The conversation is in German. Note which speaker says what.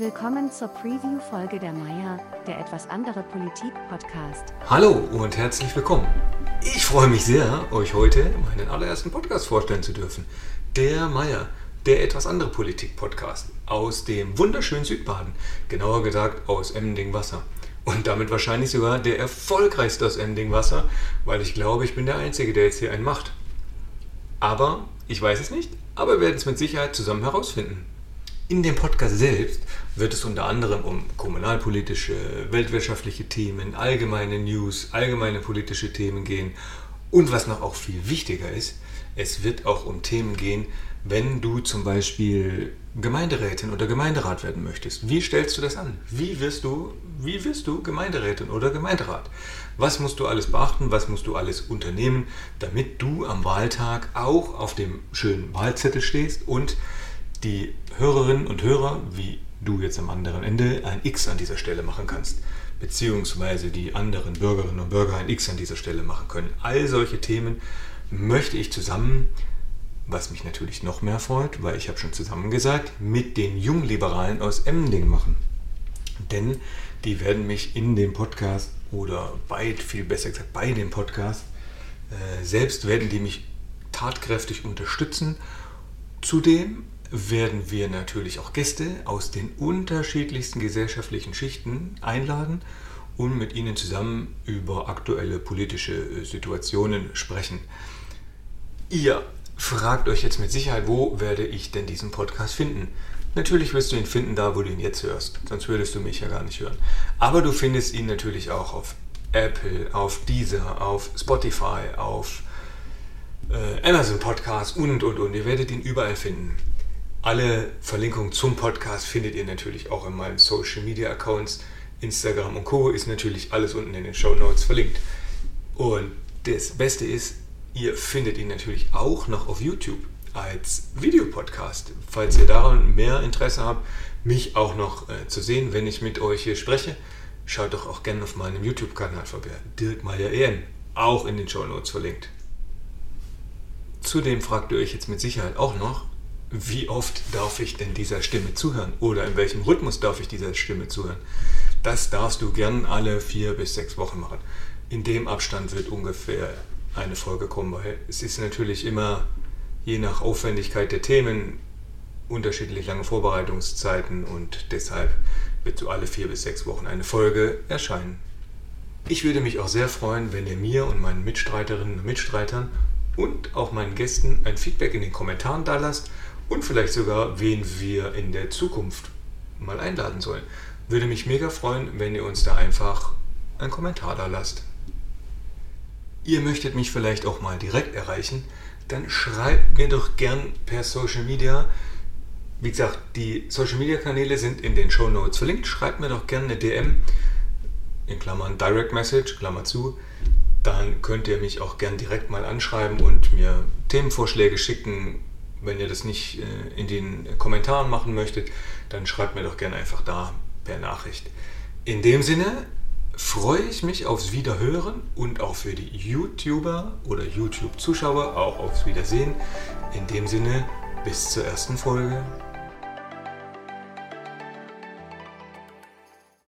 Speaker 1: Willkommen zur Preview-Folge der Meier, der etwas andere Politik-Podcast.
Speaker 2: Hallo und herzlich willkommen. Ich freue mich sehr, euch heute meinen allerersten Podcast vorstellen zu dürfen. Der Meier, der etwas andere Politik-Podcast aus dem wunderschönen Südbaden, genauer gesagt aus Emmending-Wasser. Und damit wahrscheinlich sogar der erfolgreichste aus Emmending-Wasser, weil ich glaube, ich bin der Einzige, der jetzt hier einen macht. Aber ich weiß es nicht, aber wir werden es mit Sicherheit zusammen herausfinden. In dem Podcast selbst wird es unter anderem um kommunalpolitische, weltwirtschaftliche Themen, allgemeine News, allgemeine politische Themen gehen. Und was noch auch viel wichtiger ist, es wird auch um Themen gehen, wenn du zum Beispiel Gemeinderätin oder Gemeinderat werden möchtest. Wie stellst du das an? Wie wirst du, wie wirst du Gemeinderätin oder Gemeinderat? Was musst du alles beachten? Was musst du alles unternehmen, damit du am Wahltag auch auf dem schönen Wahlzettel stehst und die Hörerinnen und Hörer, wie du jetzt am anderen Ende, ein X an dieser Stelle machen kannst. Beziehungsweise die anderen Bürgerinnen und Bürger ein X an dieser Stelle machen können. All solche Themen möchte ich zusammen, was mich natürlich noch mehr freut, weil ich habe schon zusammen gesagt, mit den Jungliberalen aus Emding machen. Denn die werden mich in dem Podcast oder bei, viel besser gesagt bei dem Podcast, äh, selbst werden die mich tatkräftig unterstützen. Zudem werden wir natürlich auch Gäste aus den unterschiedlichsten gesellschaftlichen Schichten einladen und mit ihnen zusammen über aktuelle politische äh, Situationen sprechen. Ihr fragt euch jetzt mit Sicherheit, wo werde ich denn diesen Podcast finden? Natürlich wirst du ihn finden da, wo du ihn jetzt hörst, sonst würdest du mich ja gar nicht hören. Aber du findest ihn natürlich auch auf Apple, auf Deezer, auf Spotify, auf äh, Amazon Podcast und und und. Ihr werdet ihn überall finden. Alle Verlinkungen zum Podcast findet ihr natürlich auch in meinen Social Media Accounts. Instagram und Co. ist natürlich alles unten in den Show Notes verlinkt. Und das Beste ist, ihr findet ihn natürlich auch noch auf YouTube als Videopodcast. Falls ihr daran mehr Interesse habt, mich auch noch äh, zu sehen, wenn ich mit euch hier spreche, schaut doch auch gerne auf meinem YouTube-Kanal vorbei. Dirk Meyer EN, auch in den Show Notes verlinkt. Zudem fragt ihr euch jetzt mit Sicherheit auch noch, wie oft darf ich denn dieser Stimme zuhören oder in welchem Rhythmus darf ich dieser Stimme zuhören. Das darfst du gern alle vier bis sechs Wochen machen. In dem Abstand wird ungefähr eine Folge kommen, weil es ist natürlich immer je nach Aufwendigkeit der Themen unterschiedlich lange Vorbereitungszeiten und deshalb wird so alle vier bis sechs Wochen eine Folge erscheinen. Ich würde mich auch sehr freuen, wenn ihr mir und meinen Mitstreiterinnen und Mitstreitern und auch meinen Gästen ein Feedback in den Kommentaren da lasst und vielleicht sogar, wen wir in der Zukunft mal einladen sollen. Würde mich mega freuen, wenn ihr uns da einfach einen Kommentar da lasst. Ihr möchtet mich vielleicht auch mal direkt erreichen, dann schreibt mir doch gern per Social Media. Wie gesagt, die Social Media Kanäle sind in den Show Notes verlinkt. Schreibt mir doch gerne eine DM, in Klammern Direct Message, Klammer zu. Dann könnt ihr mich auch gern direkt mal anschreiben und mir Themenvorschläge schicken, wenn ihr das nicht äh, in den Kommentaren machen möchtet, dann schreibt mir doch gerne einfach da per Nachricht. In dem Sinne freue ich mich aufs Wiederhören und auch für die YouTuber oder YouTube-Zuschauer auch aufs Wiedersehen. In dem Sinne, bis zur ersten Folge.